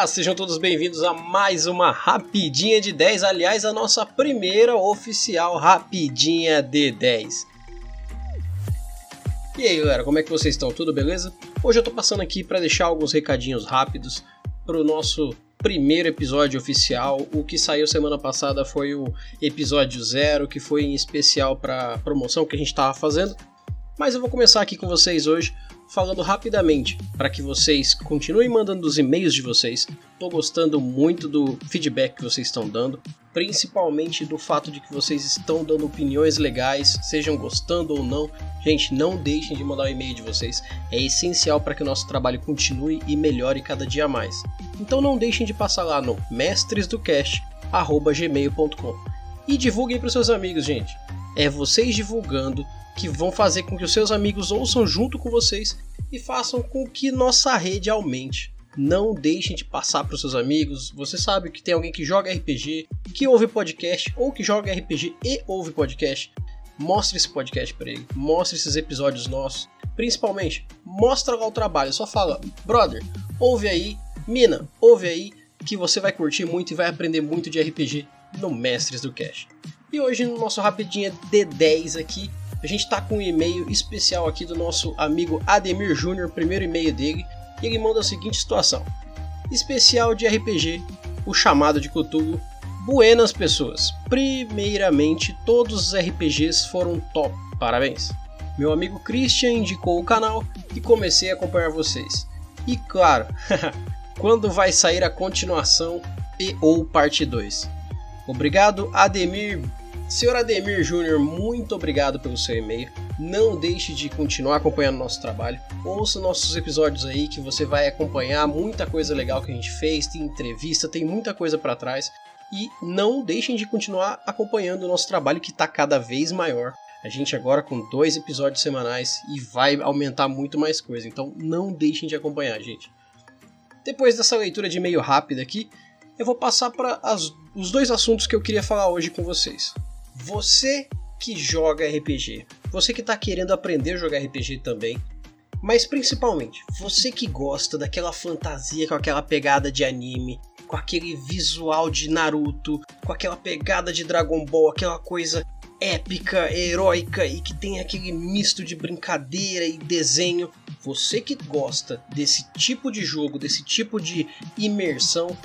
Olá, sejam todos bem-vindos a mais uma Rapidinha de 10, aliás, a nossa primeira oficial Rapidinha de 10. E aí galera, como é que vocês estão? Tudo beleza? Hoje eu tô passando aqui para deixar alguns recadinhos rápidos pro nosso primeiro episódio oficial. O que saiu semana passada foi o episódio zero, que foi em especial para promoção que a gente estava fazendo. Mas eu vou começar aqui com vocês hoje falando rapidamente para que vocês continuem mandando os e-mails de vocês. Estou gostando muito do feedback que vocês estão dando, principalmente do fato de que vocês estão dando opiniões legais, sejam gostando ou não. Gente, não deixem de mandar o e-mail de vocês, é essencial para que o nosso trabalho continue e melhore cada dia mais. Então não deixem de passar lá no mestresdocast@gmail.com e divulguem para seus amigos, gente. É vocês divulgando que vão fazer com que os seus amigos ouçam junto com vocês e façam com que nossa rede aumente. Não deixem de passar para os seus amigos. Você sabe que tem alguém que joga RPG, que ouve podcast ou que joga RPG e ouve podcast. Mostre esse podcast para ele, mostre esses episódios nossos. Principalmente, mostra lá o trabalho. Só fala, brother, ouve aí, mina, ouve aí, que você vai curtir muito e vai aprender muito de RPG no Mestres do Cash. E hoje no nosso rapidinho D10 aqui, a gente está com um e-mail especial aqui do nosso amigo Ademir Júnior, primeiro e-mail dele, e ele manda a seguinte situação: Especial de RPG, o chamado de Cthulhu. Buenas pessoas. Primeiramente, todos os RPGs foram top. Parabéns. Meu amigo Christian indicou o canal e comecei a acompanhar vocês. E claro, quando vai sair a continuação e ou parte 2? Obrigado, Ademir Senhor Ademir Júnior, muito obrigado pelo seu e-mail. Não deixe de continuar acompanhando nosso trabalho. Ouça nossos episódios aí que você vai acompanhar muita coisa legal que a gente fez, tem entrevista, tem muita coisa para trás. E não deixem de continuar acompanhando o nosso trabalho que está cada vez maior. A gente agora com dois episódios semanais e vai aumentar muito mais coisa. Então não deixem de acompanhar, gente. Depois dessa leitura de e-mail rápida aqui, eu vou passar para os dois assuntos que eu queria falar hoje com vocês. Você que joga RPG, você que está querendo aprender a jogar RPG também, mas principalmente você que gosta daquela fantasia com aquela pegada de anime, com aquele visual de Naruto, com aquela pegada de Dragon Ball, aquela coisa épica, heróica e que tem aquele misto de brincadeira e desenho. Você que gosta desse tipo de jogo, desse tipo de imersão,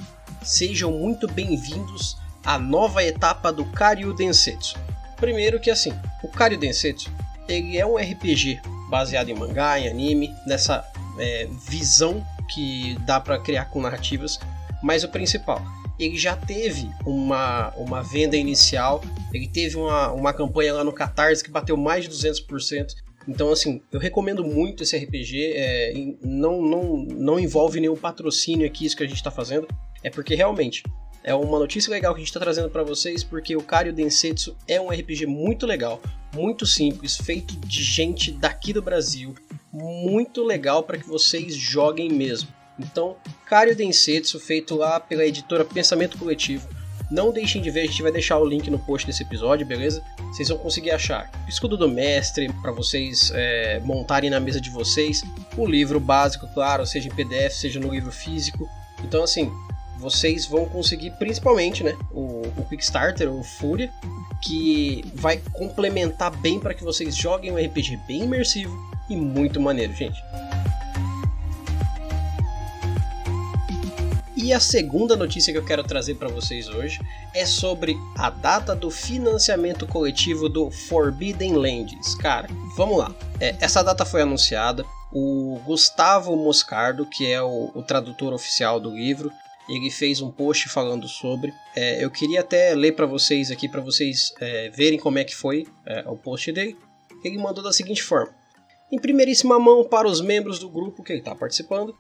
sejam muito bem-vindos a nova etapa do Karyu Densetsu. Primeiro que assim, o Karyu Densetsu ele é um RPG baseado em mangá, em anime, nessa é, visão que dá para criar com narrativas, mas o principal, ele já teve uma, uma venda inicial, ele teve uma, uma campanha lá no Catarse que bateu mais de 200%. Então, assim, eu recomendo muito esse RPG. É, não, não, não envolve nenhum patrocínio aqui, isso que a gente está fazendo. É porque realmente é uma notícia legal que a gente está trazendo para vocês porque o Kario Densetsu é um RPG muito legal, muito simples, feito de gente daqui do Brasil, muito legal para que vocês joguem mesmo. Então, Kario Densetsu, feito lá pela editora Pensamento Coletivo. Não deixem de ver, a gente vai deixar o link no post desse episódio, beleza? Vocês vão conseguir achar escudo do mestre para vocês é, montarem na mesa de vocês, o livro básico, claro, seja em PDF, seja no livro físico. Então, assim, vocês vão conseguir principalmente né, o, o Quickstarter, o Fúria, que vai complementar bem para que vocês joguem um RPG bem imersivo e muito maneiro, gente. E a segunda notícia que eu quero trazer para vocês hoje é sobre a data do financiamento coletivo do Forbidden Lands. Cara, vamos lá. É, essa data foi anunciada. O Gustavo Moscardo, que é o, o tradutor oficial do livro, ele fez um post falando sobre. É, eu queria até ler para vocês aqui, para vocês é, verem como é que foi é, o post dele. Ele mandou da seguinte forma: Em primeiríssima mão, para os membros do grupo que ele está participando,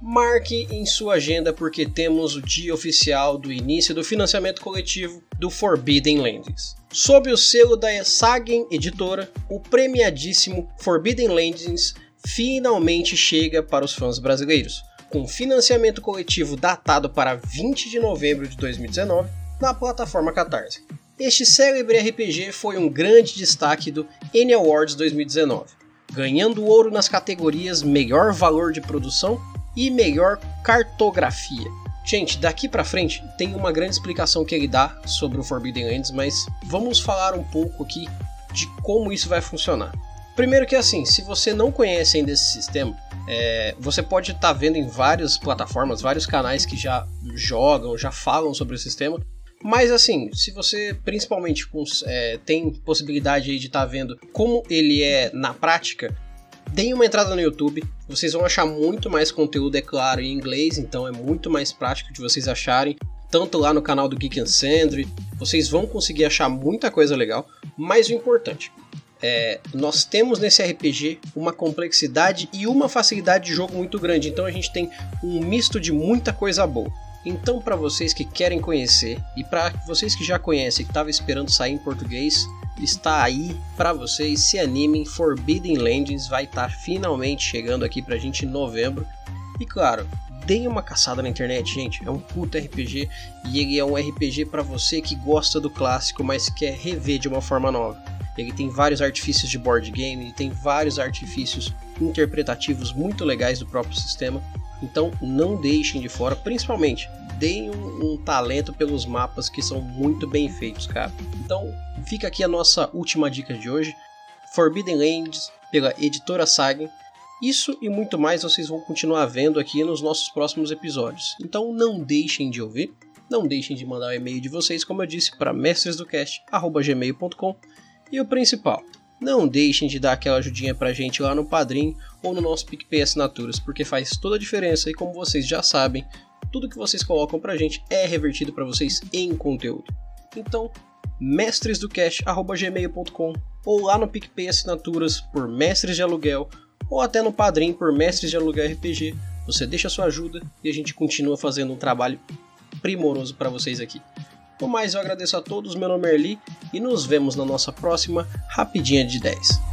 marque em sua agenda porque temos o dia oficial do início do financiamento coletivo do Forbidden Landings. Sob o selo da Sagen Editora, o premiadíssimo Forbidden Landings finalmente chega para os fãs brasileiros com financiamento coletivo datado para 20 de novembro de 2019 na plataforma Catarse. Este célebre RPG foi um grande destaque do N Awards 2019, ganhando ouro nas categorias Melhor Valor de Produção e Melhor Cartografia. Gente, daqui para frente tem uma grande explicação que ele dá sobre o Forbidden Lands, mas vamos falar um pouco aqui de como isso vai funcionar. Primeiro que assim, se você não conhece ainda esse sistema, é, você pode estar tá vendo em várias plataformas, vários canais que já jogam, já falam sobre o sistema. Mas assim, se você principalmente é, tem possibilidade de estar tá vendo como ele é na prática, deem uma entrada no YouTube. Vocês vão achar muito mais conteúdo, é claro, em inglês, então é muito mais prático de vocês acharem. Tanto lá no canal do Geek and Sandry, vocês vão conseguir achar muita coisa legal. Mas o importante, é, nós temos nesse RPG uma complexidade e uma facilidade de jogo muito grande, então a gente tem um misto de muita coisa boa. Então, para vocês que querem conhecer e para vocês que já conhecem, que estavam esperando sair em português, está aí para vocês. Se animem, Forbidden Lands vai estar tá finalmente chegando aqui pra gente em novembro. E claro, deem uma caçada na internet, gente. É um puto RPG e ele é um RPG para você que gosta do clássico, mas quer rever de uma forma nova. Ele tem vários artifícios de board game, ele tem vários artifícios interpretativos muito legais do próprio sistema. Então não deixem de fora, principalmente deem um, um, talento pelos mapas que são muito bem feitos, cara. Então fica aqui a nossa última dica de hoje: Forbidden Lands pela editora Sagen. Isso e muito mais vocês vão continuar vendo aqui nos nossos próximos episódios. Então não deixem de ouvir, não deixem de mandar o e-mail de vocês, como eu disse, para mestresdocast@gmail.com e o principal, não deixem de dar aquela ajudinha pra gente lá no Padrim ou no nosso PicPay Assinaturas, porque faz toda a diferença e como vocês já sabem, tudo que vocês colocam pra gente é revertido para vocês em conteúdo. Então, mestresdocast.gmail.com ou lá no PicPay Assinaturas por Mestres de Aluguel ou até no Padrim por Mestres de Aluguel RPG, você deixa sua ajuda e a gente continua fazendo um trabalho primoroso para vocês aqui. No mais, eu agradeço a todos, meu nome é Erli e nos vemos na nossa próxima Rapidinha de 10.